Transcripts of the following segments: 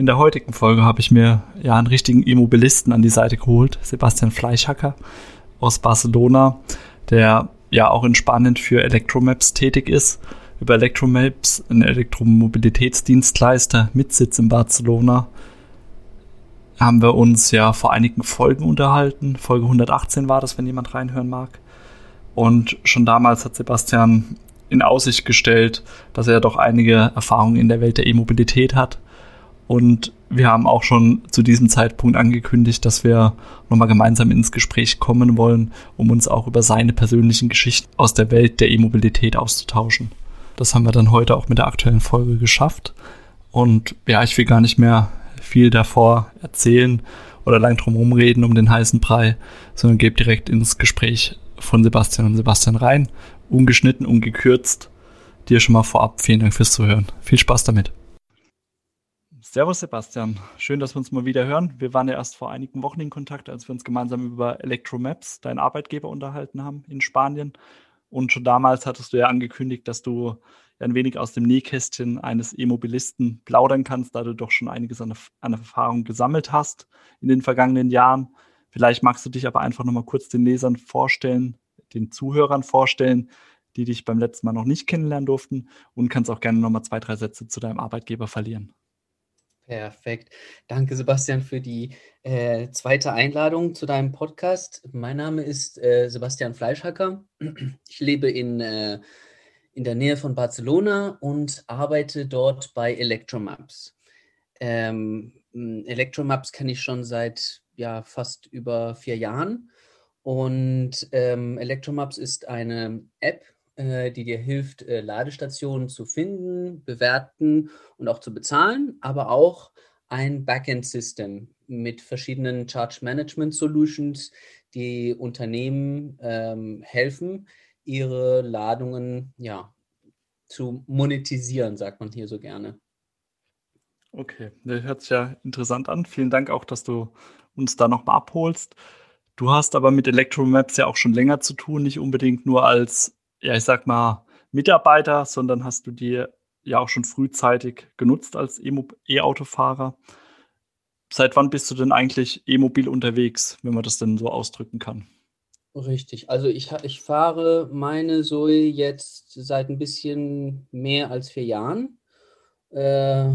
In der heutigen Folge habe ich mir ja einen richtigen Immobilisten an die Seite geholt, Sebastian Fleischhacker aus Barcelona, der ja auch in Spanien für Electromaps tätig ist. Über Electromaps, ein Elektromobilitätsdienstleister mit Sitz in Barcelona, haben wir uns ja vor einigen Folgen unterhalten. Folge 118 war das, wenn jemand reinhören mag. Und schon damals hat Sebastian in Aussicht gestellt, dass er doch einige Erfahrungen in der Welt der E-Mobilität hat und wir haben auch schon zu diesem Zeitpunkt angekündigt, dass wir nochmal gemeinsam ins Gespräch kommen wollen, um uns auch über seine persönlichen Geschichten aus der Welt der E-Mobilität auszutauschen. Das haben wir dann heute auch mit der aktuellen Folge geschafft. Und ja, ich will gar nicht mehr viel davor erzählen oder lang drum reden um den heißen Brei, sondern gebe direkt ins Gespräch von Sebastian und Sebastian rein. Ungeschnitten, ungekürzt. Dir schon mal vorab vielen Dank fürs Zuhören. Viel Spaß damit. Servus Sebastian, schön, dass wir uns mal wieder hören. Wir waren ja erst vor einigen Wochen in Kontakt, als wir uns gemeinsam über Electromaps, deinen Arbeitgeber, unterhalten haben in Spanien. Und schon damals hattest du ja angekündigt, dass du ein wenig aus dem Nähkästchen eines E-Mobilisten plaudern kannst, da du doch schon einiges an, an Erfahrung gesammelt hast in den vergangenen Jahren. Vielleicht magst du dich aber einfach nochmal kurz den Lesern vorstellen, den Zuhörern vorstellen, die dich beim letzten Mal noch nicht kennenlernen durften und kannst auch gerne nochmal zwei, drei Sätze zu deinem Arbeitgeber verlieren. Perfekt. Danke, Sebastian, für die äh, zweite Einladung zu deinem Podcast. Mein Name ist äh, Sebastian Fleischhacker. Ich lebe in, äh, in der Nähe von Barcelona und arbeite dort bei Electromaps. Ähm, Electromaps kenne ich schon seit ja, fast über vier Jahren. Und ähm, Electromaps ist eine App, äh, die dir hilft, äh, Ladestationen zu finden, bewerten und auch zu bezahlen, aber auch ein Backend-System mit verschiedenen Charge Management Solutions, die Unternehmen ähm, helfen, ihre Ladungen ja, zu monetisieren, sagt man hier so gerne. Okay, das hört sich ja interessant an. Vielen Dank auch, dass du uns da nochmal abholst. Du hast aber mit Electromaps ja auch schon länger zu tun, nicht unbedingt nur als ja, ich sag mal, Mitarbeiter, sondern hast du dir ja auch schon frühzeitig genutzt als E-Autofahrer. Seit wann bist du denn eigentlich e-mobil unterwegs, wenn man das denn so ausdrücken kann? Richtig, also ich, ich fahre meine Zoe jetzt seit ein bisschen mehr als vier Jahren. Äh,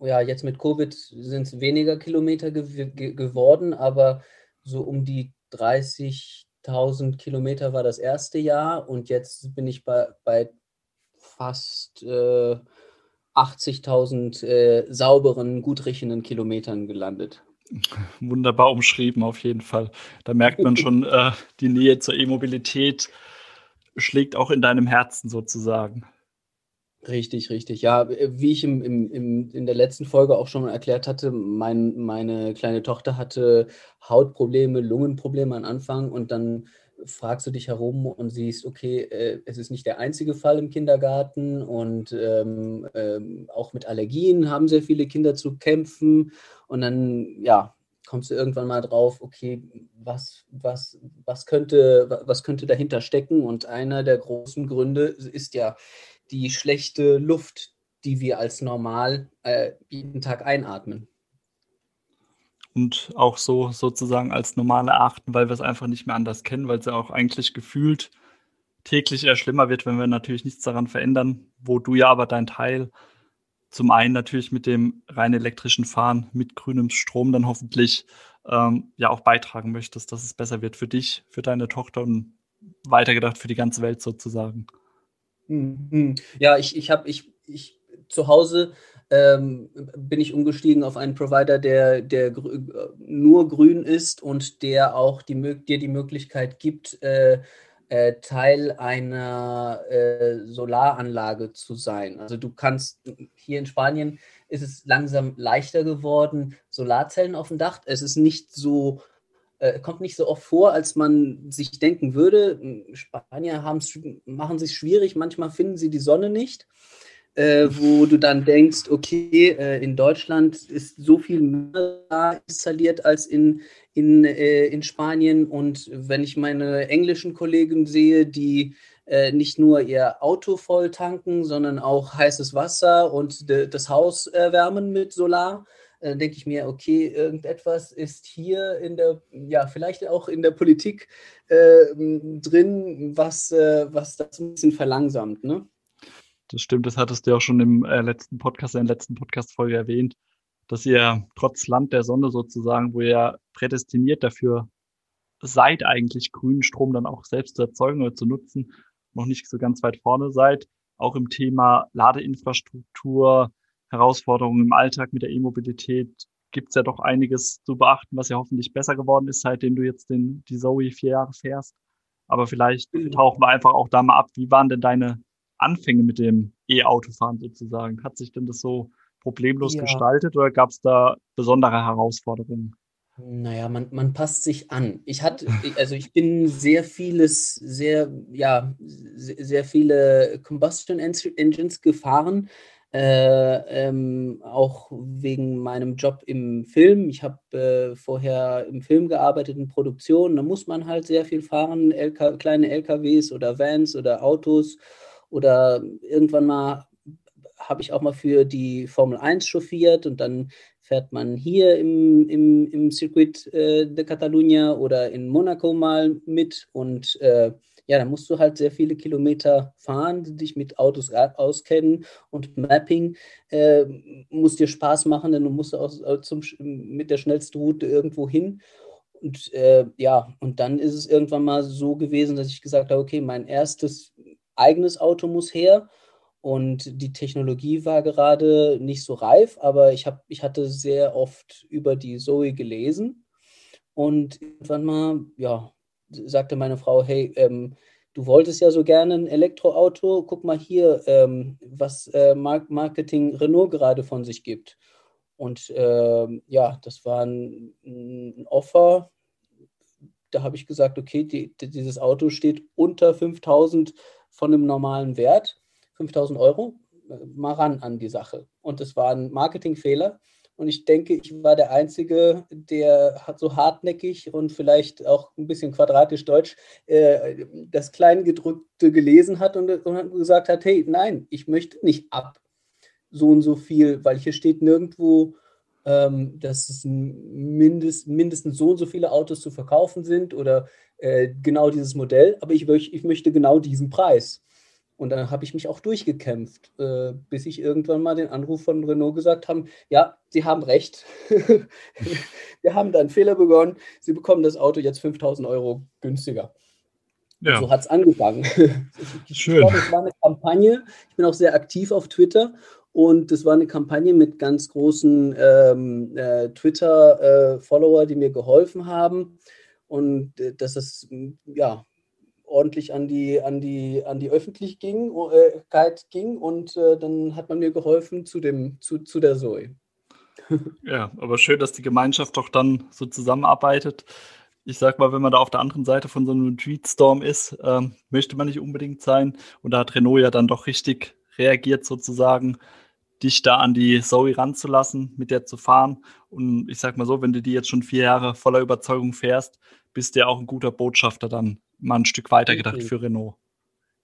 ja, jetzt mit Covid sind es weniger Kilometer ge ge geworden, aber so um die 30, 1000 Kilometer war das erste Jahr und jetzt bin ich bei, bei fast äh, 80.000 äh, sauberen, gut riechenden Kilometern gelandet. Wunderbar umschrieben, auf jeden Fall. Da merkt man schon, äh, die Nähe zur E-Mobilität schlägt auch in deinem Herzen sozusagen. Richtig, richtig. Ja, wie ich im, im, im, in der letzten Folge auch schon erklärt hatte, mein, meine kleine Tochter hatte Hautprobleme, Lungenprobleme am Anfang und dann fragst du dich herum und siehst, okay, äh, es ist nicht der einzige Fall im Kindergarten und ähm, ähm, auch mit Allergien haben sehr viele Kinder zu kämpfen und dann, ja, kommst du irgendwann mal drauf, okay, was, was, was, könnte, was könnte dahinter stecken? Und einer der großen Gründe ist ja die schlechte Luft, die wir als normal äh, jeden Tag einatmen. Und auch so sozusagen als normal erachten, weil wir es einfach nicht mehr anders kennen, weil es ja auch eigentlich gefühlt täglich eher schlimmer wird, wenn wir natürlich nichts daran verändern, wo du ja aber dein Teil zum einen natürlich mit dem rein elektrischen Fahren mit grünem Strom dann hoffentlich ähm, ja auch beitragen möchtest, dass es besser wird für dich, für deine Tochter und weitergedacht für die ganze Welt sozusagen. Mhm. Ja, ich, ich habe ich, ich zu Hause ähm, bin ich umgestiegen auf einen Provider, der, der gr nur grün ist und der auch die, dir die Möglichkeit gibt, äh, äh, Teil einer äh, Solaranlage zu sein. Also du kannst hier in Spanien ist es langsam leichter geworden, Solarzellen auf dem Dach. Es ist nicht so äh, kommt nicht so oft vor, als man sich denken würde. Spanier machen sich schwierig, manchmal finden sie die Sonne nicht. Äh, wo du dann denkst, okay, äh, in Deutschland ist so viel mehr installiert als in, in, äh, in Spanien. Und wenn ich meine englischen Kollegen sehe, die äh, nicht nur ihr Auto voll tanken, sondern auch heißes Wasser und de, das Haus erwärmen mit Solar, äh, denke ich mir, okay, irgendetwas ist hier in der, ja, vielleicht auch in der Politik äh, drin, was, äh, was das ein bisschen verlangsamt, ne? Das stimmt, das hattest du ja auch schon im äh, letzten Podcast, in der letzten Podcast-Folge erwähnt, dass ihr trotz Land der Sonne sozusagen, wo ihr prädestiniert dafür seid, eigentlich grünen Strom dann auch selbst zu erzeugen oder zu nutzen, noch nicht so ganz weit vorne seid. Auch im Thema Ladeinfrastruktur, Herausforderungen im Alltag mit der E-Mobilität gibt es ja doch einiges zu beachten, was ja hoffentlich besser geworden ist, seitdem du jetzt den, die Zoe vier Jahre fährst. Aber vielleicht mhm. tauchen wir einfach auch da mal ab. Wie waren denn deine Anfänge mit dem E-Autofahren sozusagen? Hat sich denn das so problemlos ja. gestaltet oder gab es da besondere Herausforderungen? Naja, man, man passt sich an. Ich hatte, also ich bin sehr vieles, sehr, ja, sehr viele Combustion Engines gefahren, äh, ähm, auch wegen meinem Job im Film. Ich habe äh, vorher im Film gearbeitet, in Produktion. Da muss man halt sehr viel fahren, LK, kleine LKWs oder Vans oder Autos. Oder irgendwann mal habe ich auch mal für die Formel 1 chauffiert und dann fährt man hier im, im, im Circuit äh, de Catalunya oder in Monaco mal mit und äh, ja, dann musst du halt sehr viele Kilometer fahren, dich mit Autos auskennen und Mapping äh, muss dir Spaß machen, denn du musst auch äh, zum, mit der schnellsten Route irgendwo hin. Und äh, ja, und dann ist es irgendwann mal so gewesen, dass ich gesagt habe, okay, mein erstes eigenes Auto muss her. Und die Technologie war gerade nicht so reif, aber ich, hab, ich hatte sehr oft über die Zoe gelesen. Und irgendwann mal, ja, sagte meine Frau, hey, ähm, du wolltest ja so gerne ein Elektroauto, guck mal hier, ähm, was äh, Marketing Renault gerade von sich gibt. Und äh, ja, das war ein, ein Offer. Da habe ich gesagt, okay, die, dieses Auto steht unter 5000 von einem normalen Wert, 5000 Euro, äh, mal ran an die Sache. Und es war ein Marketingfehler. Und ich denke, ich war der Einzige, der so hartnäckig und vielleicht auch ein bisschen quadratisch deutsch äh, das Kleingedrückte gelesen hat und, und gesagt hat, hey, nein, ich möchte nicht ab so und so viel, weil hier steht nirgendwo, ähm, dass es mindest, mindestens so und so viele Autos zu verkaufen sind oder äh, genau dieses Modell, aber ich, ich möchte genau diesen Preis. Und dann habe ich mich auch durchgekämpft, äh, bis ich irgendwann mal den Anruf von Renault gesagt haben, ja, Sie haben recht. Wir haben da einen Fehler begonnen. Sie bekommen das Auto jetzt 5000 Euro günstiger. Ja. So hat es angefangen. Schön. Ich glaube, es war eine Kampagne. Ich bin auch sehr aktiv auf Twitter und das war eine Kampagne mit ganz großen ähm, äh, Twitter-Follower, äh, die mir geholfen haben. Und äh, das ist, ja, ordentlich an die, an die, an die Öffentlichkeit ging und äh, dann hat man mir geholfen zu, dem, zu, zu der Zoe. Ja, aber schön, dass die Gemeinschaft doch dann so zusammenarbeitet. Ich sag mal, wenn man da auf der anderen Seite von so einem Tweetstorm ist, ähm, möchte man nicht unbedingt sein. Und da hat Renault ja dann doch richtig reagiert, sozusagen, dich da an die Zoe ranzulassen, mit der zu fahren. Und ich sag mal so, wenn du die jetzt schon vier Jahre voller Überzeugung fährst, bist du ja auch ein guter Botschafter dann mal ein Stück weiter gedacht für Renault.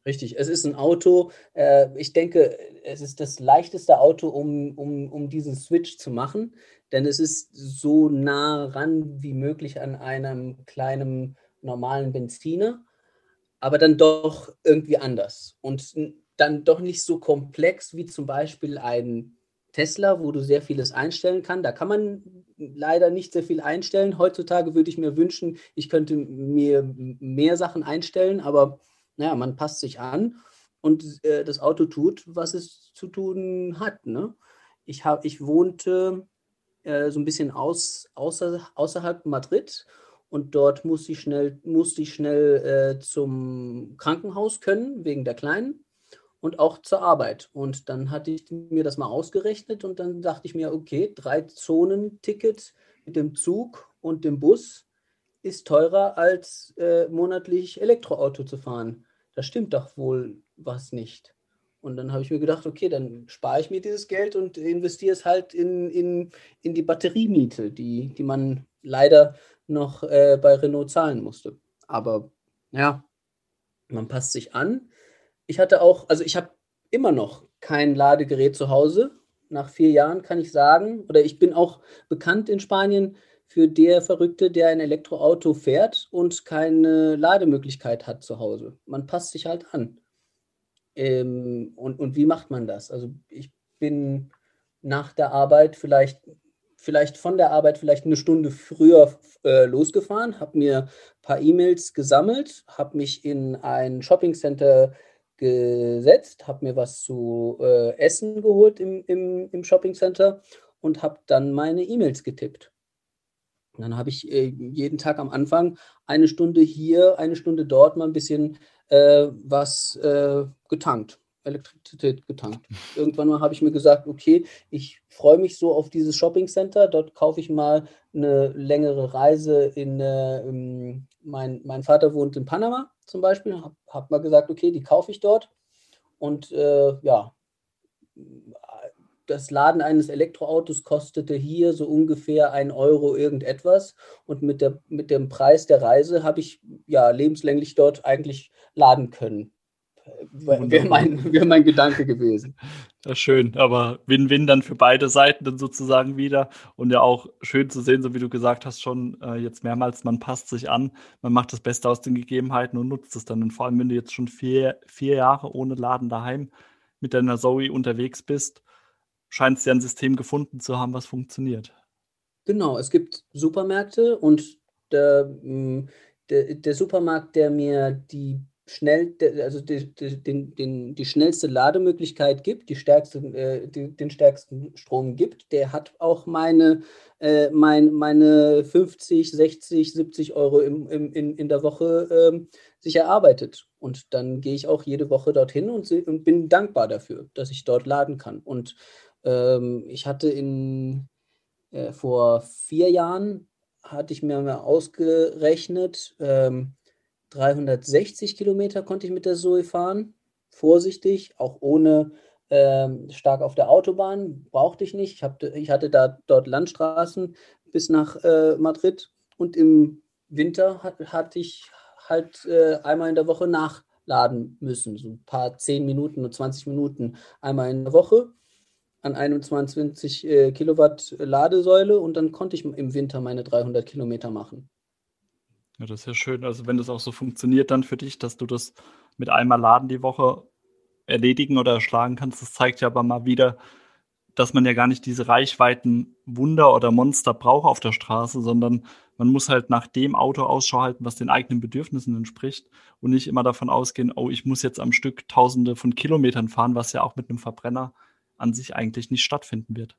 Richtig, es ist ein Auto, äh, ich denke, es ist das leichteste Auto, um, um, um diesen Switch zu machen, denn es ist so nah ran wie möglich an einem kleinen normalen Benziner, aber dann doch irgendwie anders. Und dann doch nicht so komplex wie zum Beispiel ein Tesla, wo du sehr vieles einstellen kannst. Da kann man leider nicht sehr viel einstellen. Heutzutage würde ich mir wünschen, ich könnte mir mehr Sachen einstellen, aber naja, man passt sich an und äh, das Auto tut, was es zu tun hat. Ne? Ich, hab, ich wohnte äh, so ein bisschen aus, außer, außerhalb Madrid und dort musste ich schnell, musste ich schnell äh, zum Krankenhaus können, wegen der Kleinen und auch zur Arbeit. Und dann hatte ich mir das mal ausgerechnet und dann dachte ich mir, okay, drei Zonen-Ticket mit dem Zug und dem Bus ist teurer als äh, monatlich Elektroauto zu fahren. Da stimmt doch wohl was nicht. Und dann habe ich mir gedacht, okay, dann spare ich mir dieses Geld und investiere es halt in, in, in die Batteriemiete, die, die man leider noch äh, bei Renault zahlen musste. Aber ja, man passt sich an. Ich hatte auch, also ich habe immer noch kein Ladegerät zu Hause. Nach vier Jahren kann ich sagen, oder ich bin auch bekannt in Spanien für der Verrückte, der ein Elektroauto fährt und keine Lademöglichkeit hat zu Hause. Man passt sich halt an. Ähm, und, und wie macht man das? Also ich bin nach der Arbeit vielleicht, vielleicht von der Arbeit vielleicht eine Stunde früher äh, losgefahren, habe mir ein paar E-Mails gesammelt, habe mich in ein Shoppingcenter gesetzt, habe mir was zu äh, essen geholt im, im, im Shoppingcenter und habe dann meine E-Mails getippt. Und dann habe ich äh, jeden Tag am Anfang eine Stunde hier, eine Stunde dort mal ein bisschen äh, was äh, getankt, Elektrizität getankt. Irgendwann mal habe ich mir gesagt, okay, ich freue mich so auf dieses Shopping Center. Dort kaufe ich mal eine längere Reise in, äh, in mein, mein Vater wohnt in Panama zum Beispiel. Habe hab mal gesagt, okay, die kaufe ich dort. Und äh, ja, das Laden eines Elektroautos kostete hier so ungefähr ein Euro irgendetwas. Und mit, der, mit dem Preis der Reise habe ich ja lebenslänglich dort eigentlich laden können. Wäre mein, wär mein Gedanke gewesen. Das ist schön, aber Win-Win dann für beide Seiten dann sozusagen wieder. Und ja auch schön zu sehen, so wie du gesagt hast, schon äh, jetzt mehrmals, man passt sich an, man macht das Beste aus den Gegebenheiten und nutzt es dann. Und vor allem, wenn du jetzt schon vier, vier Jahre ohne Laden daheim mit deiner Zoe unterwegs bist, scheint es ja ein System gefunden zu haben, was funktioniert. Genau, es gibt Supermärkte und der, mm, der, der Supermarkt, der mir die schnell, also die, die, den, die schnellste Lademöglichkeit gibt, die stärkste, äh, die, den stärksten Strom gibt, der hat auch meine, äh, mein, meine 50, 60, 70 Euro im, im, in, in der Woche ähm, sich erarbeitet. Und dann gehe ich auch jede Woche dorthin und, und bin dankbar dafür, dass ich dort laden kann. Und ähm, ich hatte in, äh, vor vier Jahren, hatte ich mir mal ausgerechnet, ähm, 360 Kilometer konnte ich mit der Zoe fahren. Vorsichtig, auch ohne ähm, stark auf der Autobahn, brauchte ich nicht. Ich, hab, ich hatte da dort Landstraßen bis nach äh, Madrid und im Winter hat, hatte ich halt äh, einmal in der Woche nachladen müssen. So ein paar 10 Minuten und 20 Minuten einmal in der Woche an einem 22 äh, Kilowatt Ladesäule und dann konnte ich im Winter meine 300 Kilometer machen. Ja, das ist ja schön. Also wenn das auch so funktioniert dann für dich, dass du das mit einmal Laden die Woche erledigen oder erschlagen kannst, das zeigt ja aber mal wieder, dass man ja gar nicht diese Reichweiten Wunder oder Monster braucht auf der Straße, sondern man muss halt nach dem Auto Ausschau halten, was den eigenen Bedürfnissen entspricht und nicht immer davon ausgehen, oh, ich muss jetzt am Stück Tausende von Kilometern fahren, was ja auch mit einem Verbrenner an sich eigentlich nicht stattfinden wird.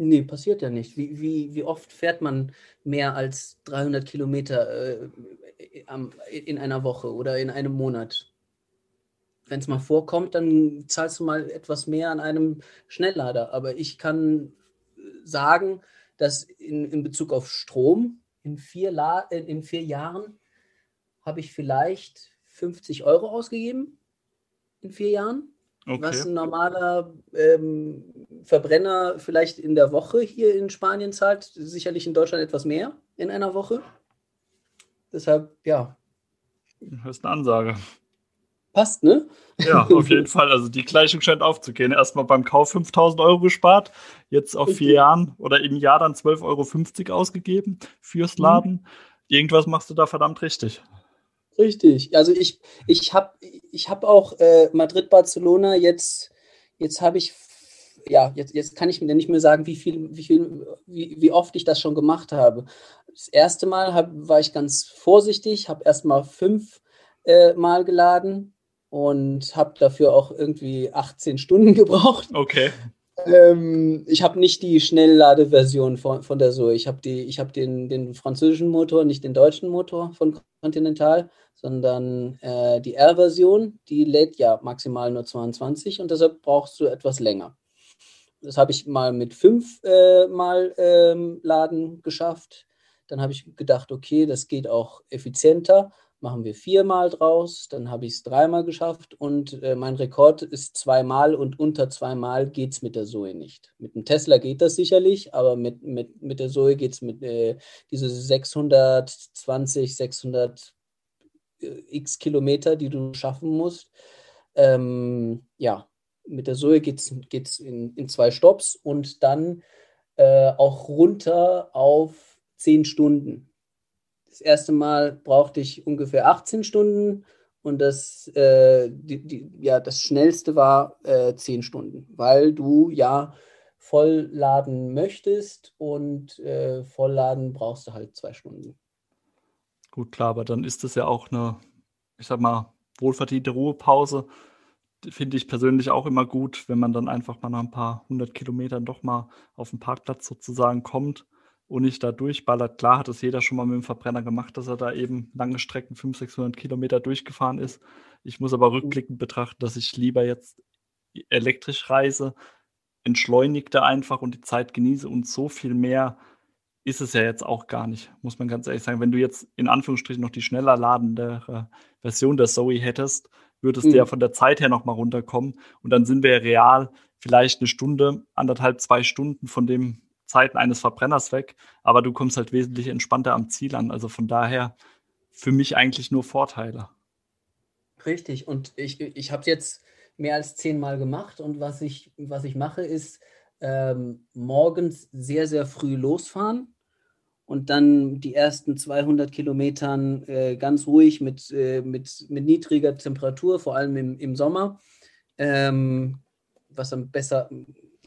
Nee, passiert ja nicht. Wie, wie, wie oft fährt man mehr als 300 Kilometer äh, in einer Woche oder in einem Monat? Wenn es mal vorkommt, dann zahlst du mal etwas mehr an einem Schnelllader. Aber ich kann sagen, dass in, in Bezug auf Strom in vier, La in vier Jahren habe ich vielleicht 50 Euro ausgegeben. In vier Jahren. Okay. Was ein normaler ähm, Verbrenner vielleicht in der Woche hier in Spanien zahlt, sicherlich in Deutschland etwas mehr in einer Woche. Deshalb, ja. Das ist eine Ansage. Passt, ne? Ja, auf jeden Fall. Also die Gleichung scheint aufzugehen. Erstmal beim Kauf 5000 Euro gespart, jetzt auf vier Jahren oder im Jahr dann 12,50 Euro ausgegeben fürs. Laden. Mhm. Irgendwas machst du da verdammt richtig. Richtig. Also ich, ich habe ich hab auch äh, Madrid-Barcelona jetzt, jetzt habe ich, ja, jetzt, jetzt kann ich mir nicht mehr sagen, wie viel, wie viel, wie, wie oft ich das schon gemacht habe. Das erste Mal hab, war ich ganz vorsichtig, habe erst mal fünf äh, Mal geladen und habe dafür auch irgendwie 18 Stunden gebraucht. Okay. Ähm, ich habe nicht die Schnellladeversion von, von der Zoe. Ich habe hab den, den französischen Motor, nicht den deutschen Motor von Continental, sondern äh, die R-Version, die lädt ja maximal nur 22 und deshalb brauchst du etwas länger. Das habe ich mal mit fünf äh, Mal ähm, Laden geschafft. Dann habe ich gedacht, okay, das geht auch effizienter. Machen wir viermal draus. Dann habe ich es dreimal geschafft und äh, mein Rekord ist zweimal und unter zweimal geht es mit der Zoe nicht. Mit dem Tesla geht das sicherlich, aber mit, mit, mit der Zoe geht es mit äh, diese 620, 600 äh, x Kilometer, die du schaffen musst. Ähm, ja, mit der Zoe geht es in, in zwei Stops und dann äh, auch runter auf 10 Stunden. Das erste Mal brauchte ich ungefähr 18 Stunden und das, äh, die, die, ja, das schnellste war äh, 10 Stunden, weil du ja vollladen möchtest und äh, vollladen brauchst du halt zwei Stunden. Gut, klar, aber dann ist das ja auch eine, ich sag mal, wohlverdiente Ruhepause finde ich persönlich auch immer gut, wenn man dann einfach mal nach ein paar hundert Kilometern doch mal auf den Parkplatz sozusagen kommt und nicht da durchballert. Klar hat es jeder schon mal mit dem Verbrenner gemacht, dass er da eben lange Strecken, 500, 600 Kilometer durchgefahren ist. Ich muss aber rückblickend betrachten, dass ich lieber jetzt elektrisch reise, entschleunigte einfach und die Zeit genieße und so viel mehr ist es ja jetzt auch gar nicht, muss man ganz ehrlich sagen. Wenn du jetzt in Anführungsstrichen noch die schneller ladende Version der Zoe hättest, würdest mhm. du ja von der Zeit her nochmal runterkommen. Und dann sind wir ja real vielleicht eine Stunde, anderthalb, zwei Stunden von dem Zeiten eines Verbrenners weg, aber du kommst halt wesentlich entspannter am Ziel an. Also von daher für mich eigentlich nur Vorteile. Richtig. Und ich, ich habe es jetzt mehr als zehnmal gemacht und was ich, was ich mache, ist ähm, morgens sehr, sehr früh losfahren und dann die ersten 200 Kilometern äh, ganz ruhig mit, äh, mit, mit niedriger Temperatur, vor allem im, im Sommer, ähm, was dann besser,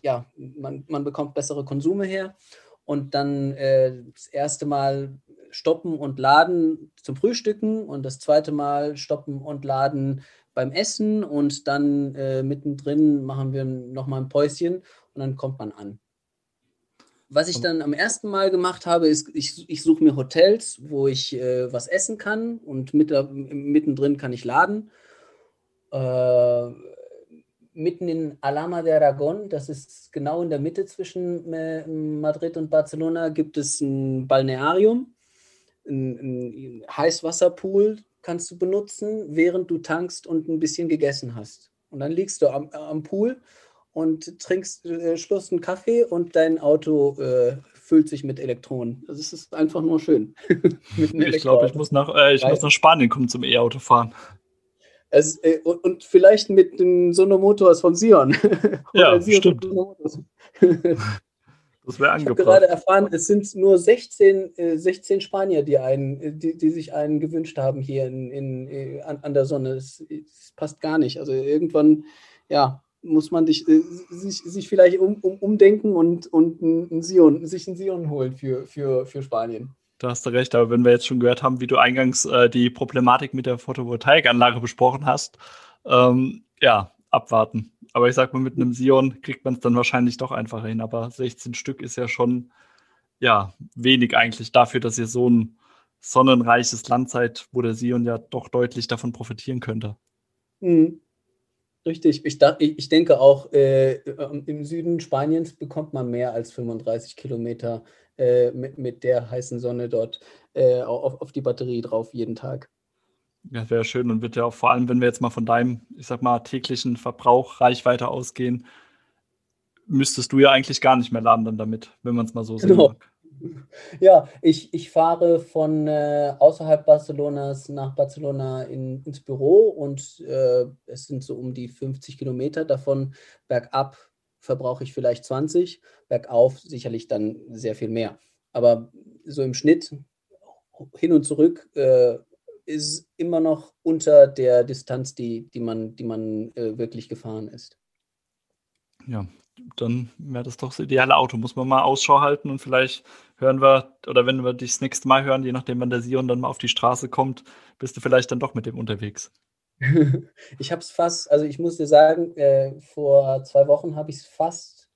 ja, man, man bekommt bessere Konsume her. Und dann äh, das erste Mal stoppen und laden zum Frühstücken und das zweite Mal stoppen und laden beim Essen. Und dann äh, mittendrin machen wir nochmal ein Päuschen und dann kommt man an. Was ich dann am ersten Mal gemacht habe, ist, ich, ich suche mir Hotels, wo ich äh, was essen kann und mit, mittendrin kann ich laden. Äh, mitten in Alama de Aragon, das ist genau in der Mitte zwischen äh, Madrid und Barcelona, gibt es ein Balnearium, ein, ein Heißwasserpool kannst du benutzen, während du tankst und ein bisschen gegessen hast. Und dann liegst du am, am Pool und trinkst äh, Schluss einen Kaffee und dein Auto äh, füllt sich mit Elektronen. Also es ist einfach nur schön. ich glaube, ich muss nach, äh, ich muss nach Spanien kommen zum E-Auto fahren. Es, äh, und, und, vielleicht mit den Sonomotors von Sion. ja, Sion stimmt. das wäre Ich habe gerade erfahren, es sind nur 16, äh, 16 Spanier, die, einen, die, die sich einen gewünscht haben hier in, in, äh, an, an der Sonne. Es, es passt gar nicht. Also irgendwann, ja, muss man dich, äh, sich, sich vielleicht um, um, umdenken und, und ein Sion, sich einen Sion holen für, für, für Spanien. Da hast du recht, aber wenn wir jetzt schon gehört haben, wie du eingangs äh, die Problematik mit der Photovoltaikanlage besprochen hast, ähm, ja, abwarten. Aber ich sag mal, mit einem Sion kriegt man es dann wahrscheinlich doch einfacher hin. Aber 16 Stück ist ja schon ja wenig eigentlich dafür, dass ihr so ein sonnenreiches Land seid, wo der Sion ja doch deutlich davon profitieren könnte. Mhm. Richtig, ich, ich, denke auch, äh, ähm, im Süden Spaniens bekommt man mehr als 35 Kilometer äh, mit, mit der heißen Sonne dort äh, auf, auf die Batterie drauf jeden Tag. Ja, wäre schön und wird ja auch vor allem, wenn wir jetzt mal von deinem, ich sag mal, täglichen Verbrauch, Reichweite ausgehen, müsstest du ja eigentlich gar nicht mehr laden dann damit, wenn man es mal so sehen genau. mag. Ja, ich, ich fahre von äh, außerhalb Barcelonas nach Barcelona in, ins Büro und äh, es sind so um die 50 Kilometer. Davon bergab verbrauche ich vielleicht 20, bergauf sicherlich dann sehr viel mehr. Aber so im Schnitt hin und zurück äh, ist immer noch unter der Distanz, die, die man, die man äh, wirklich gefahren ist. Ja, dann wäre das doch das ideale Auto. Muss man mal Ausschau halten und vielleicht hören wir, oder wenn wir dich das nächste Mal hören, je nachdem, wann der Sion dann mal auf die Straße kommt, bist du vielleicht dann doch mit dem unterwegs. ich habe es fast, also ich muss dir sagen, äh, vor zwei Wochen habe ich es fast,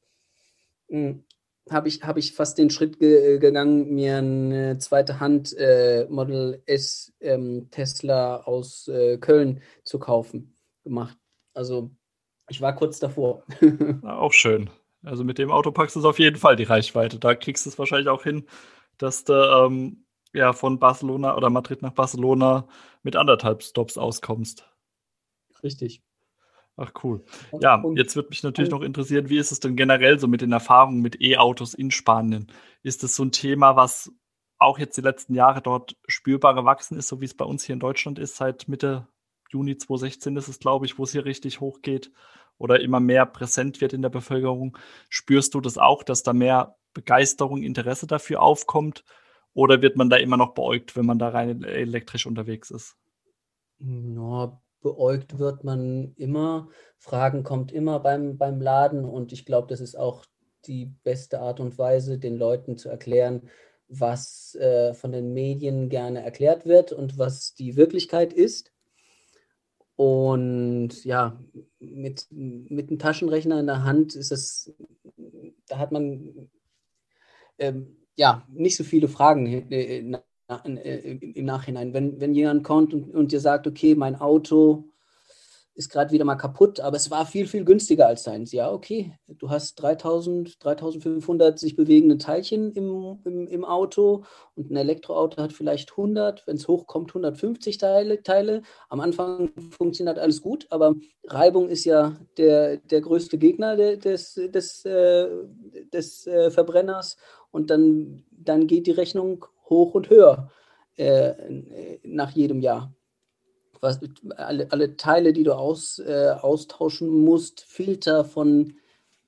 hm, habe ich, hab ich fast den Schritt ge gegangen, mir eine zweite Hand äh, Model S ähm, Tesla aus äh, Köln zu kaufen gemacht. Also ich war kurz davor. auch schön. Also mit dem Auto packst du es auf jeden Fall die Reichweite. Da kriegst du es wahrscheinlich auch hin, dass du ähm, ja von Barcelona oder Madrid nach Barcelona mit anderthalb Stops auskommst. Richtig. Ach cool. Ja, jetzt würde mich natürlich noch interessieren, wie ist es denn generell so mit den Erfahrungen mit E-Autos in Spanien? Ist das so ein Thema, was auch jetzt die letzten Jahre dort spürbar gewachsen ist, so wie es bei uns hier in Deutschland ist, seit Mitte Juni 2016 ist es, glaube ich, wo es hier richtig hochgeht oder immer mehr präsent wird in der Bevölkerung. Spürst du das auch, dass da mehr Begeisterung, Interesse dafür aufkommt? Oder wird man da immer noch beäugt, wenn man da rein elektrisch unterwegs ist? Ja, beäugt wird man immer. Fragen kommt immer beim, beim Laden und ich glaube, das ist auch die beste Art und Weise, den Leuten zu erklären, was äh, von den Medien gerne erklärt wird und was die Wirklichkeit ist. Und ja, mit, mit einem Taschenrechner in der Hand ist es, da hat man ähm, ja nicht so viele Fragen äh, äh, im Nachhinein. Wenn, wenn jemand kommt und, und dir sagt, okay, mein Auto ist gerade wieder mal kaputt, aber es war viel, viel günstiger als deins. Ja, okay, du hast 3000, 3500 sich bewegende Teilchen im, im, im Auto und ein Elektroauto hat vielleicht 100, wenn es hochkommt, 150 Teile, Teile. Am Anfang funktioniert alles gut, aber Reibung ist ja der, der größte Gegner des, des, äh, des äh, Verbrenners und dann, dann geht die Rechnung hoch und höher äh, nach jedem Jahr was, alle, alle Teile, die du aus, äh, austauschen musst, Filter von,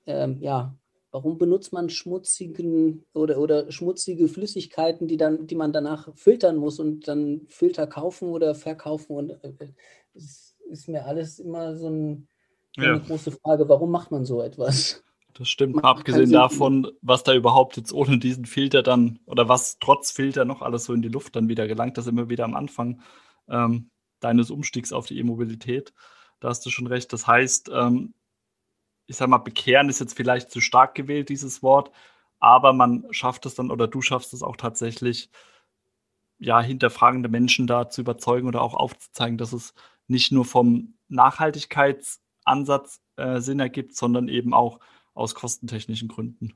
ähm, ja, warum benutzt man schmutzigen oder, oder schmutzige Flüssigkeiten, die, dann, die man danach filtern muss und dann Filter kaufen oder verkaufen? Und äh, es ist mir alles immer so, ein, ja. eine große Frage, warum macht man so etwas? Das stimmt, man abgesehen davon, was da überhaupt jetzt ohne diesen Filter dann oder was trotz Filter noch alles so in die Luft dann wieder gelangt, das immer wieder am Anfang. Ähm, deines Umstiegs auf die E-Mobilität. Da hast du schon recht. Das heißt, ähm, ich sag mal, bekehren ist jetzt vielleicht zu stark gewählt, dieses Wort, aber man schafft es dann oder du schaffst es auch tatsächlich, ja, hinterfragende Menschen da zu überzeugen oder auch aufzuzeigen, dass es nicht nur vom Nachhaltigkeitsansatz äh, Sinn ergibt, sondern eben auch aus kostentechnischen Gründen.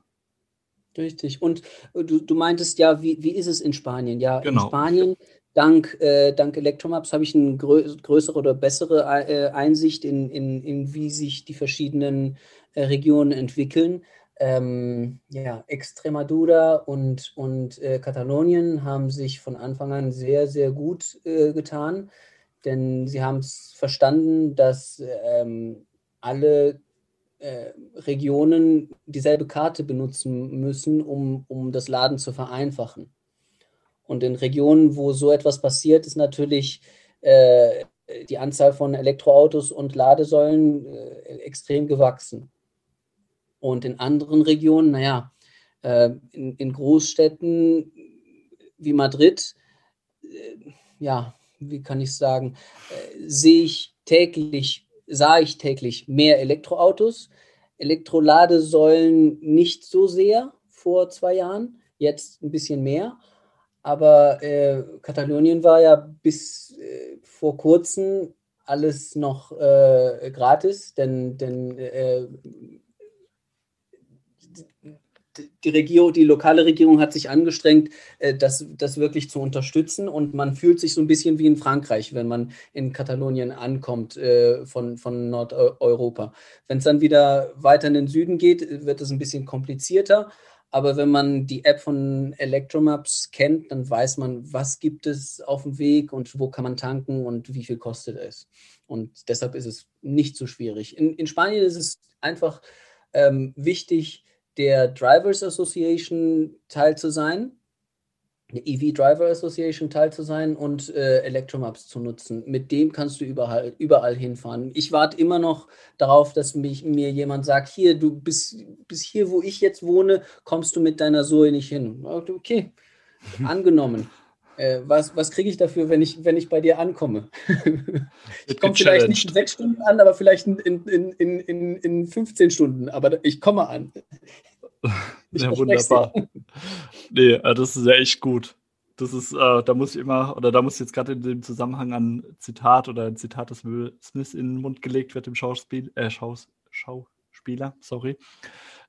Richtig. Und äh, du, du meintest ja, wie, wie ist es in Spanien? Ja, genau. in Spanien dank, äh, dank Electromaps habe ich eine grö größere oder bessere äh, Einsicht in, in, in, wie sich die verschiedenen äh, Regionen entwickeln. Ähm, ja, Extremadura und, und äh, Katalonien haben sich von Anfang an sehr, sehr gut äh, getan, denn sie haben es verstanden, dass ähm, alle äh, Regionen dieselbe Karte benutzen müssen, um, um das Laden zu vereinfachen. Und in Regionen, wo so etwas passiert, ist natürlich äh, die Anzahl von Elektroautos und Ladesäulen äh, extrem gewachsen. Und in anderen Regionen, naja, äh, in, in, Großstädten wie Madrid, äh, ja, wie kann ich sagen, äh, sehe ich täglich, sah ich täglich mehr Elektroautos, Elektroladesäulen nicht so sehr vor zwei Jahren, jetzt ein bisschen mehr. Aber äh, Katalonien war ja bis äh, vor kurzem alles noch äh, gratis, denn, denn äh, die Regierung, die lokale Regierung hat sich angestrengt, äh, das, das wirklich zu unterstützen und man fühlt sich so ein bisschen wie in Frankreich, wenn man in Katalonien ankommt äh, von, von Nordeuropa. Wenn es dann wieder weiter in den Süden geht, wird es ein bisschen komplizierter, aber wenn man die App von Electromaps kennt, dann weiß man, was gibt es auf dem Weg und wo kann man tanken und wie viel kostet es. Und deshalb ist es nicht so schwierig. In, in Spanien ist es einfach ähm, wichtig, der Drivers Association Teil zu sein eine EV Driver Association teil zu sein und äh, Electromaps zu nutzen. Mit dem kannst du überall, überall hinfahren. Ich warte immer noch darauf, dass mich, mir jemand sagt, hier, du bis, bis hier, wo ich jetzt wohne, kommst du mit deiner Zoe nicht hin. Okay, angenommen. Äh, was was kriege ich dafür, wenn ich, wenn ich bei dir ankomme? ich komme vielleicht nicht in sechs Stunden an, aber vielleicht in, in, in, in, in 15 Stunden. Aber ich komme an. Ja, wunderbar. nee, äh, das ist ja echt gut. Das ist, äh, da muss ich immer, oder da muss jetzt gerade in dem Zusammenhang an Zitat oder ein Zitat, das Will Smith in den Mund gelegt wird, dem Schauspiel, äh, Schaus, Schauspieler, sorry.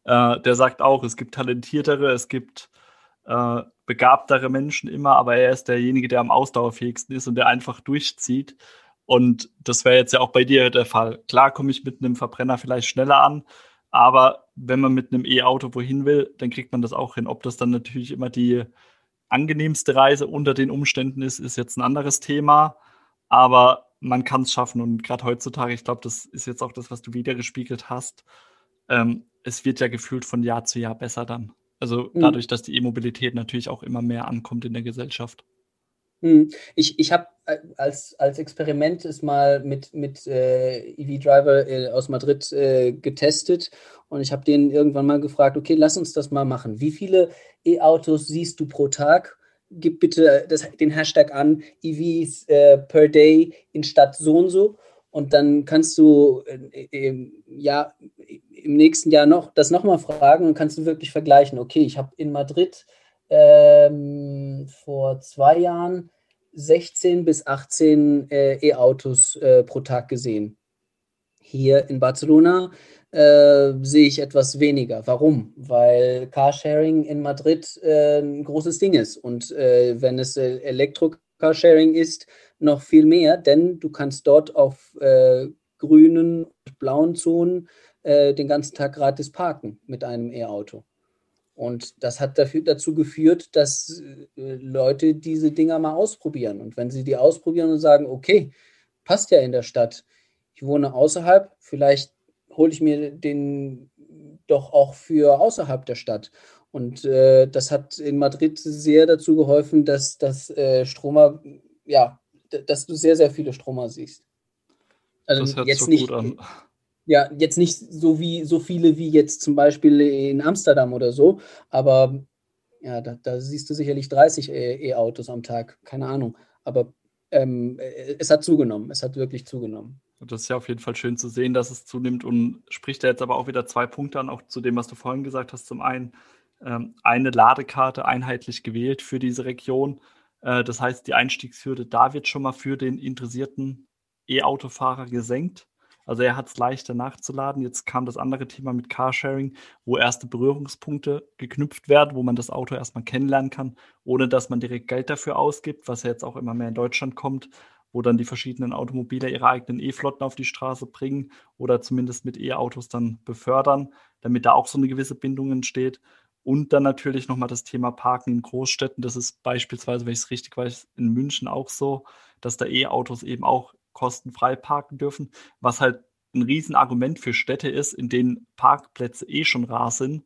Äh, der sagt auch, es gibt talentiertere, es gibt äh, begabtere Menschen immer, aber er ist derjenige, der am ausdauerfähigsten ist und der einfach durchzieht. Und das wäre jetzt ja auch bei dir der Fall. Klar komme ich mit einem Verbrenner vielleicht schneller an, aber wenn man mit einem E-Auto wohin will, dann kriegt man das auch hin. Ob das dann natürlich immer die angenehmste Reise unter den Umständen ist, ist jetzt ein anderes Thema. Aber man kann es schaffen. Und gerade heutzutage, ich glaube, das ist jetzt auch das, was du wiedergespiegelt hast. Ähm, es wird ja gefühlt von Jahr zu Jahr besser dann. Also mhm. dadurch, dass die E-Mobilität natürlich auch immer mehr ankommt in der Gesellschaft. Mhm. Ich, ich habe äh, als, als Experiment es mal mit, mit äh, EV-Driver äh, aus Madrid äh, getestet und ich habe denen irgendwann mal gefragt, okay, lass uns das mal machen. Wie viele E-Autos siehst du pro Tag? Gib bitte das, den Hashtag an, EVs äh, per day in Stadt so und so. Und dann kannst du äh, ja im nächsten Jahr noch das nochmal fragen und kannst du wirklich vergleichen. Okay, ich habe in Madrid ähm, vor zwei Jahren 16 bis 18 äh, E-Autos äh, pro Tag gesehen. Hier in Barcelona äh, sehe ich etwas weniger. Warum? Weil Carsharing in Madrid äh, ein großes Ding ist. Und äh, wenn es äh, Elektro-Carsharing ist, noch viel mehr, denn du kannst dort auf grünen, blauen Zonen den ganzen Tag gratis parken mit einem E-Auto. Und das hat dafür, dazu geführt, dass Leute diese Dinger mal ausprobieren. Und wenn sie die ausprobieren und sagen, okay, passt ja in der Stadt, ich wohne außerhalb, vielleicht hole ich mir den doch auch für außerhalb der Stadt. Und äh, das hat in Madrid sehr dazu geholfen, dass das äh, Stromer, ja, dass du sehr, sehr viele Stromer siehst. Also das hört jetzt so nicht, gut an. Ja, jetzt nicht so wie so viele wie jetzt zum Beispiel in Amsterdam oder so, aber ja, da, da siehst du sicherlich 30 äh, E-Autos am Tag, keine Ahnung. Aber ähm, äh, es hat zugenommen, es hat wirklich zugenommen. Das ist ja auf jeden Fall schön zu sehen, dass es zunimmt und spricht da jetzt aber auch wieder zwei Punkte an, auch zu dem, was du vorhin gesagt hast. Zum einen ähm, eine Ladekarte einheitlich gewählt für diese Region. Äh, das heißt, die Einstiegshürde da wird schon mal für den interessierten E-Autofahrer gesenkt. Also er hat es leichter nachzuladen. Jetzt kam das andere Thema mit Carsharing, wo erste Berührungspunkte geknüpft werden, wo man das Auto erstmal kennenlernen kann, ohne dass man direkt Geld dafür ausgibt, was ja jetzt auch immer mehr in Deutschland kommt, wo dann die verschiedenen Automobile ihre eigenen E-Flotten auf die Straße bringen oder zumindest mit E-Autos dann befördern, damit da auch so eine gewisse Bindung entsteht. Und dann natürlich nochmal das Thema Parken in Großstädten. Das ist beispielsweise, wenn ich es richtig weiß, in München auch so, dass da E-Autos eben auch kostenfrei parken dürfen, was halt ein Riesenargument für Städte ist, in denen Parkplätze eh schon rar sind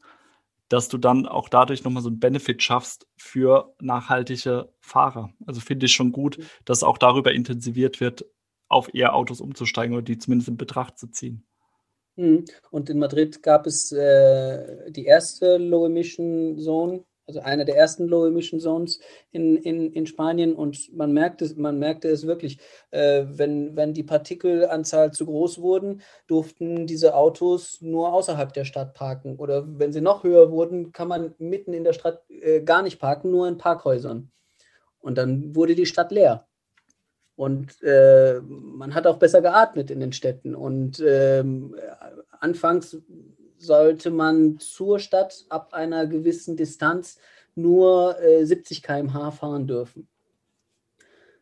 dass du dann auch dadurch nochmal so einen Benefit schaffst für nachhaltige Fahrer. Also finde ich schon gut, mhm. dass auch darüber intensiviert wird, auf E-Autos umzusteigen oder die zumindest in Betracht zu ziehen. Mhm. Und in Madrid gab es äh, die erste Low Emission Zone, also eine der ersten Low Emission Zones in, in, in Spanien und man merkte, es, man merkte es wirklich, äh, wenn, wenn die Partikelanzahl zu groß wurden, durften diese Autos nur außerhalb der Stadt parken oder wenn sie noch höher wurden, kann man mitten in der Stadt äh, gar nicht parken, nur in Parkhäusern. Und dann wurde die Stadt leer. Und äh, man hat auch besser geatmet in den Städten. Und ähm, anfangs sollte man zur Stadt ab einer gewissen Distanz nur äh, 70 km/h fahren dürfen.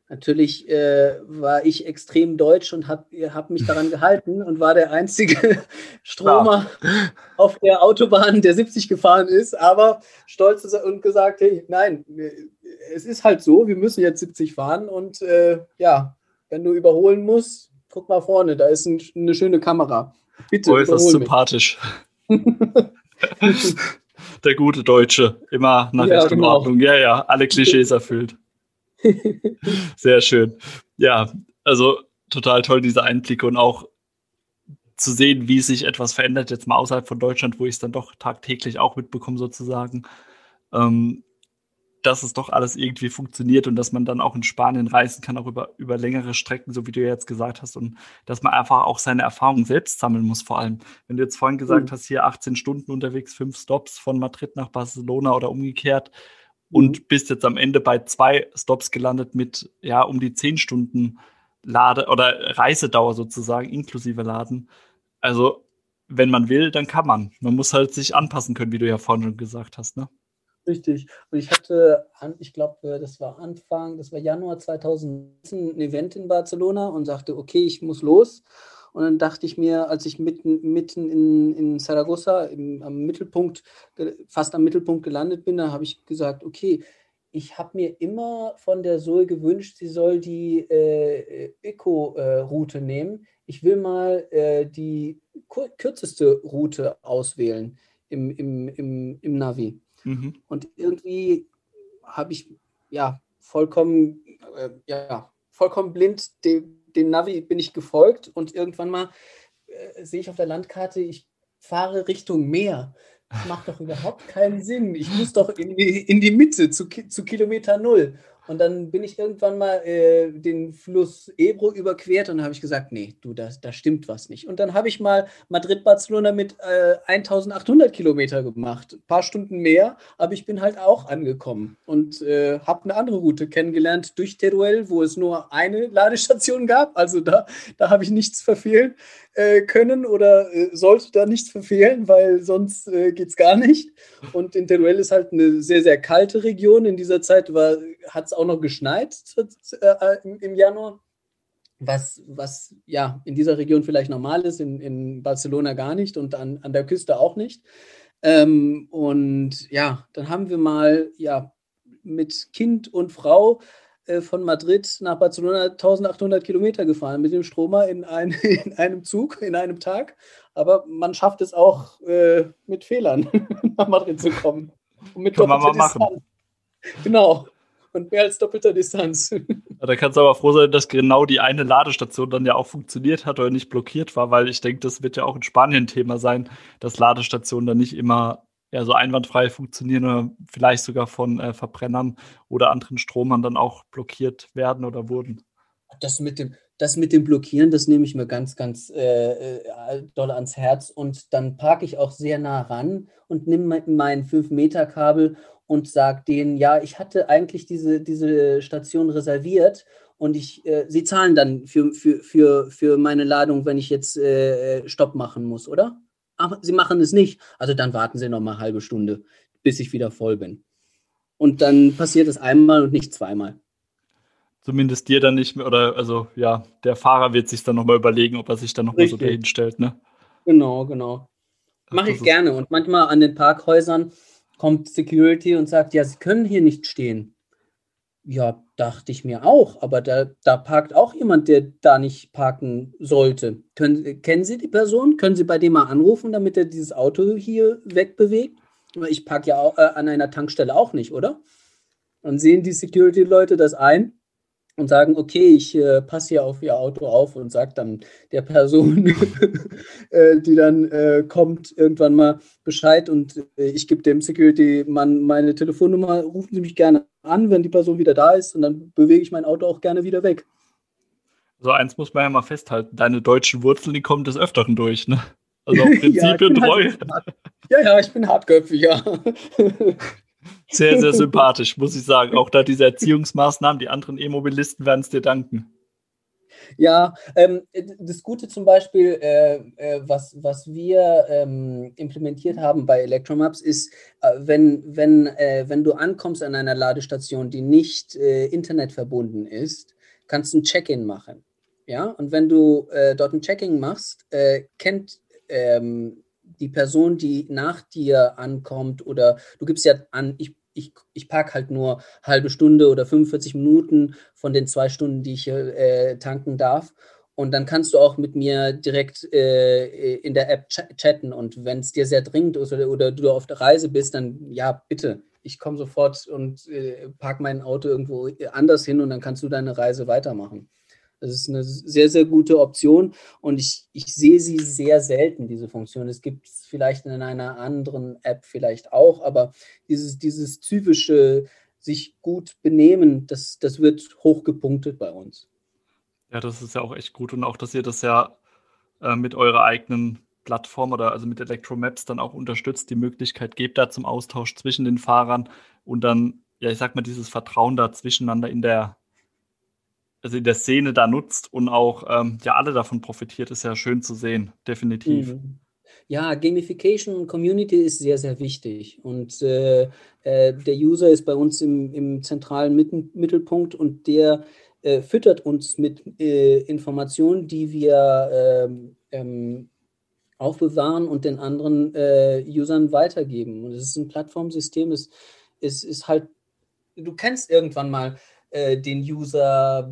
Natürlich äh, war ich extrem deutsch und habe hab mich daran gehalten und war der einzige Stromer ja. auf der Autobahn, der 70 gefahren ist, aber stolz und gesagt, hey, nein, es ist halt so, wir müssen jetzt 70 fahren und äh, ja, wenn du überholen musst, guck mal vorne, da ist ein, eine schöne Kamera. Bitte. Oh, ist das sympathisch. Der gute Deutsche, immer nach ja, Recht und genau. Ordnung. Ja, ja, alle Klischees erfüllt. Sehr schön. Ja, also total toll, diese Einblicke und auch zu sehen, wie sich etwas verändert, jetzt mal außerhalb von Deutschland, wo ich es dann doch tagtäglich auch mitbekomme, sozusagen. Ähm, dass es doch alles irgendwie funktioniert und dass man dann auch in Spanien reisen kann, auch über, über längere Strecken, so wie du jetzt gesagt hast, und dass man einfach auch seine Erfahrungen selbst sammeln muss, vor allem. Wenn du jetzt vorhin gesagt mhm. hast, hier 18 Stunden unterwegs, fünf Stops von Madrid nach Barcelona oder umgekehrt mhm. und bist jetzt am Ende bei zwei Stops gelandet mit, ja, um die zehn Stunden Lade- oder Reisedauer sozusagen, inklusive Laden. Also, wenn man will, dann kann man. Man muss halt sich anpassen können, wie du ja vorhin schon gesagt hast, ne? Richtig. Und ich hatte, ich glaube, das war Anfang, das war Januar 2019, ein Event in Barcelona und sagte, okay, ich muss los. Und dann dachte ich mir, als ich mitten, mitten in, in Saragossa im, am Mittelpunkt, fast am Mittelpunkt gelandet bin, da habe ich gesagt, okay, ich habe mir immer von der Zoe gewünscht, sie soll die äh, Eco-Route nehmen. Ich will mal äh, die kürzeste Route auswählen im, im, im, im Navi. Mhm. Und irgendwie habe ich ja vollkommen, äh, ja, vollkommen blind dem, dem Navi bin ich gefolgt und irgendwann mal äh, sehe ich auf der Landkarte, ich fahre Richtung Meer. Das macht doch überhaupt keinen Sinn. Ich muss doch in die, in die Mitte zu, zu Kilometer Null. Und dann bin ich irgendwann mal äh, den Fluss Ebro überquert und habe ich gesagt, nee, du, da, da stimmt was nicht. Und dann habe ich mal Madrid-Barcelona mit äh, 1800 Kilometer gemacht. Ein paar Stunden mehr, aber ich bin halt auch angekommen und äh, habe eine andere Route kennengelernt durch Teruel, wo es nur eine Ladestation gab. Also da, da habe ich nichts verfehlen äh, können oder äh, sollte da nichts verfehlen, weil sonst äh, geht es gar nicht. Und in Teruel ist halt eine sehr, sehr kalte Region. In dieser Zeit hat es auch noch geschneit äh, im Januar, was, was ja in dieser Region vielleicht normal ist, in, in Barcelona gar nicht und an, an der Küste auch nicht. Ähm, und ja, dann haben wir mal ja mit Kind und Frau äh, von Madrid nach Barcelona 1800 Kilometer gefahren mit dem Stromer in, ein, in einem Zug, in einem Tag. Aber man schafft es auch äh, mit Fehlern nach Madrid zu kommen. Und mit Kann man mal machen. Genau und mehr als doppelter Distanz. Ja, da kannst du aber froh sein, dass genau die eine Ladestation dann ja auch funktioniert hat oder nicht blockiert war, weil ich denke, das wird ja auch in Spanien Thema sein, dass Ladestationen dann nicht immer ja, so einwandfrei funktionieren oder vielleicht sogar von äh, Verbrennern oder anderen Stromern dann auch blockiert werden oder wurden. Das mit dem, das mit dem Blockieren, das nehme ich mir ganz, ganz äh, äh doll ans Herz und dann parke ich auch sehr nah ran und nehme mein 5-Meter-Kabel und sage denen, ja, ich hatte eigentlich diese, diese Station reserviert und ich, äh, sie zahlen dann für, für, für, für meine Ladung, wenn ich jetzt äh, Stopp machen muss, oder? Ach, sie machen es nicht. Also dann warten sie noch mal eine halbe Stunde, bis ich wieder voll bin. Und dann passiert es einmal und nicht zweimal. Zumindest dir dann nicht mehr, oder also ja, der Fahrer wird sich dann nochmal überlegen, ob er sich dann nochmal so dahin stellt, ne? Genau, genau. Mache ich gerne. Und manchmal an den Parkhäusern kommt Security und sagt, ja, Sie können hier nicht stehen. Ja, dachte ich mir auch, aber da, da parkt auch jemand, der da nicht parken sollte. Können, kennen Sie die Person? Können Sie bei dem mal anrufen, damit er dieses Auto hier wegbewegt? Ich parke ja auch, äh, an einer Tankstelle auch nicht, oder? Dann sehen die Security-Leute das ein und sagen, okay, ich äh, passe hier auf ihr Auto auf und sage dann der Person, äh, die dann äh, kommt, irgendwann mal Bescheid und äh, ich gebe dem Security-Mann meine Telefonnummer, rufen Sie mich gerne an, wenn die Person wieder da ist und dann bewege ich mein Auto auch gerne wieder weg. So eins muss man ja mal festhalten, deine deutschen Wurzeln, die kommen des Öfteren durch, ne? Also auf Prinzipien ja, treu. Halt, ja, ja, ich bin hartköpfig, ja. Sehr, sehr sympathisch, muss ich sagen. Auch da diese Erziehungsmaßnahmen, die anderen E-Mobilisten werden es dir danken. Ja, ähm, das Gute zum Beispiel, äh, äh, was, was wir ähm, implementiert haben bei Electromaps, ist, äh, wenn, wenn, äh, wenn du ankommst an einer Ladestation, die nicht äh, internetverbunden ist, kannst du ein Check-in machen. Ja, und wenn du äh, dort ein Check-in machst, kennt ähm, die Person, die nach dir ankommt, oder du gibst ja an, ich, ich, ich parke halt nur halbe Stunde oder 45 Minuten von den zwei Stunden, die ich äh, tanken darf. Und dann kannst du auch mit mir direkt äh, in der App ch chatten. Und wenn es dir sehr dringend ist oder, oder, du auf der Reise bist, dann ja, bitte. Ich komme sofort und äh, park mein Auto irgendwo anders hin und dann kannst du deine Reise weitermachen. Das ist eine sehr, sehr gute Option und ich, ich sehe sie sehr selten, diese Funktion. Es gibt es vielleicht in einer anderen App vielleicht auch, aber dieses, dieses typische sich gut benehmen, das, das wird hochgepunktet bei uns. Ja, das ist ja auch echt gut und auch, dass ihr das ja äh, mit eurer eigenen Plattform oder also mit Electromaps dann auch unterstützt, die Möglichkeit gebt da zum Austausch zwischen den Fahrern und dann, ja, ich sag mal, dieses Vertrauen da zwischeneinander in der also in der Szene da nutzt und auch ähm, ja alle davon profitiert, ist ja schön zu sehen, definitiv. Mhm. Ja, Gamification und Community ist sehr, sehr wichtig. Und äh, äh, der User ist bei uns im, im zentralen Mitten, Mittelpunkt und der äh, füttert uns mit äh, Informationen, die wir ähm, ähm, aufbewahren und den anderen äh, Usern weitergeben. Und es ist ein Plattformsystem, es, es ist halt, du kennst irgendwann mal äh, den User,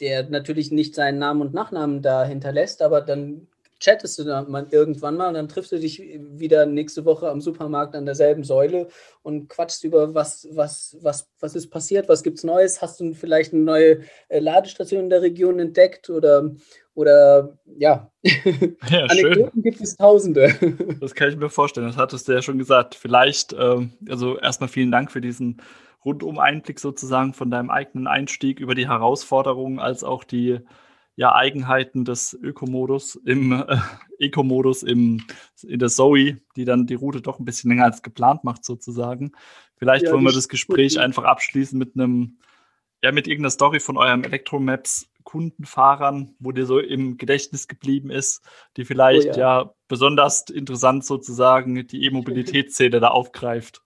der natürlich nicht seinen Namen und Nachnamen da hinterlässt, aber dann chattest du dann mal irgendwann mal und dann triffst du dich wieder nächste Woche am Supermarkt an derselben Säule und quatschst über was, was, was, was ist passiert, was gibt es Neues, hast du vielleicht eine neue äh, Ladestation in der Region entdeckt oder, oder ja, ja Anekdoten gibt es tausende. Das kann ich mir vorstellen, das hattest du ja schon gesagt. Vielleicht, ähm, also erstmal vielen Dank für diesen Rundum-Einblick sozusagen von deinem eigenen Einstieg über die Herausforderungen als auch die ja, Eigenheiten des Ökomodus im äh, Eco-Modus im in der Zoe, die dann die Route doch ein bisschen länger als geplant macht sozusagen. Vielleicht ja, wollen wir das Gespräch einfach abschließen mit einem ja mit irgendeiner Story von eurem Electromaps Kundenfahrern, wo dir so im Gedächtnis geblieben ist, die vielleicht oh ja. ja besonders interessant sozusagen die E-Mobilitätsszene da aufgreift.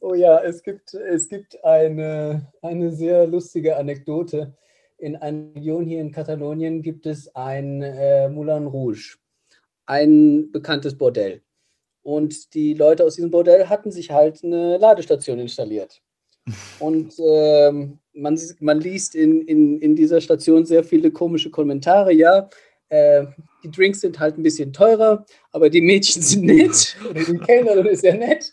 Oh ja, es gibt, es gibt eine, eine sehr lustige Anekdote. In einer Region hier in Katalonien gibt es ein äh, Moulin Rouge, ein bekanntes Bordell. Und die Leute aus diesem Bordell hatten sich halt eine Ladestation installiert. Und ähm, man, man liest in, in, in dieser Station sehr viele komische Kommentare. Ja, äh, die Drinks sind halt ein bisschen teurer, aber die Mädchen sind nett oder die Kellnerin ist ja nett.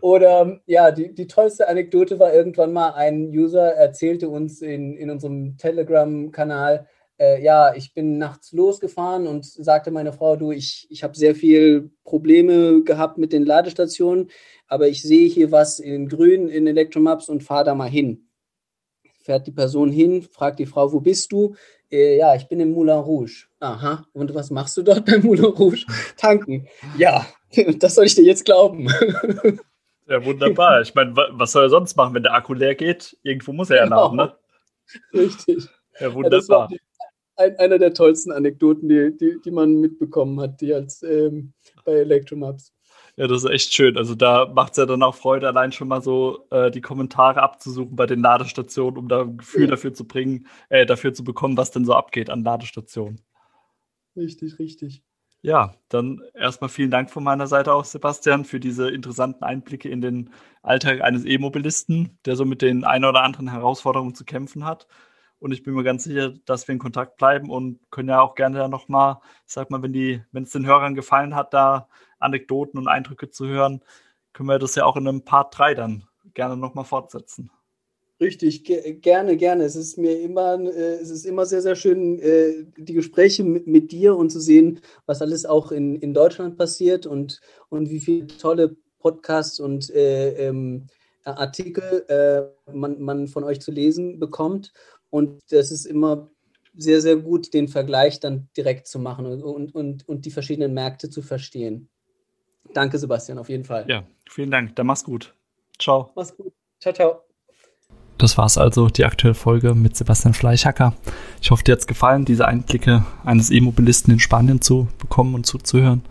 Oder ja, die, die tollste Anekdote war irgendwann mal, ein User erzählte uns in, in unserem Telegram-Kanal, äh, ja, ich bin nachts losgefahren und sagte meine Frau, du, ich, ich habe sehr viel Probleme gehabt mit den Ladestationen, aber ich sehe hier was in grün in Electromaps und fahre da mal hin. Fährt die Person hin, fragt die Frau, wo bist du? Äh, ja, ich bin im Moulin Rouge. Aha, und was machst du dort beim Moulin Rouge? Tanken. Ja, das soll ich dir jetzt glauben. Ja, wunderbar. Ich meine, was soll er sonst machen, wenn der Akku leer geht? Irgendwo muss er ja genau. nach, ne? Richtig. Ja, wunderbar. Ja, ein, einer der tollsten Anekdoten, die, die, die man mitbekommen hat, die als ähm, bei Electromaps. Ja, das ist echt schön. Also da macht es ja dann auch Freude, allein schon mal so äh, die Kommentare abzusuchen bei den Ladestationen, um da ein Gefühl ja. dafür zu bringen, äh, dafür zu bekommen, was denn so abgeht an Ladestationen. Richtig, richtig. Ja, dann erstmal vielen Dank von meiner Seite aus, Sebastian, für diese interessanten Einblicke in den Alltag eines E-Mobilisten, der so mit den ein oder anderen Herausforderungen zu kämpfen hat. Und ich bin mir ganz sicher, dass wir in Kontakt bleiben und können ja auch gerne da nochmal, sag mal, wenn die, wenn es den Hörern gefallen hat, da Anekdoten und Eindrücke zu hören, können wir das ja auch in einem Part 3 dann gerne nochmal fortsetzen. Richtig, ge gerne, gerne. Es ist mir immer, äh, es ist immer sehr, sehr schön, äh, die Gespräche mit, mit, dir und zu sehen, was alles auch in, in Deutschland passiert und, und wie viele tolle Podcasts und äh, ähm, Artikel äh, man, man von euch zu lesen bekommt. Und das ist immer sehr, sehr gut, den Vergleich dann direkt zu machen und, und, und die verschiedenen Märkte zu verstehen. Danke, Sebastian, auf jeden Fall. Ja, vielen Dank. Dann mach's gut. Ciao. Mach's gut. Ciao, ciao. Das war's also, die aktuelle Folge mit Sebastian Fleischhacker. Ich hoffe, dir hat's gefallen, diese Einblicke eines E-Mobilisten in Spanien zu bekommen und zuzuhören.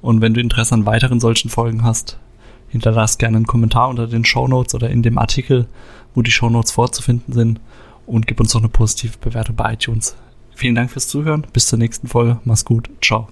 Und wenn du Interesse an weiteren solchen Folgen hast, hinterlass gerne einen Kommentar unter den Show Notes oder in dem Artikel, wo die Show Notes vorzufinden sind und gib uns noch eine positive Bewertung bei iTunes. Vielen Dank fürs Zuhören. Bis zur nächsten Folge. Mach's gut. Ciao.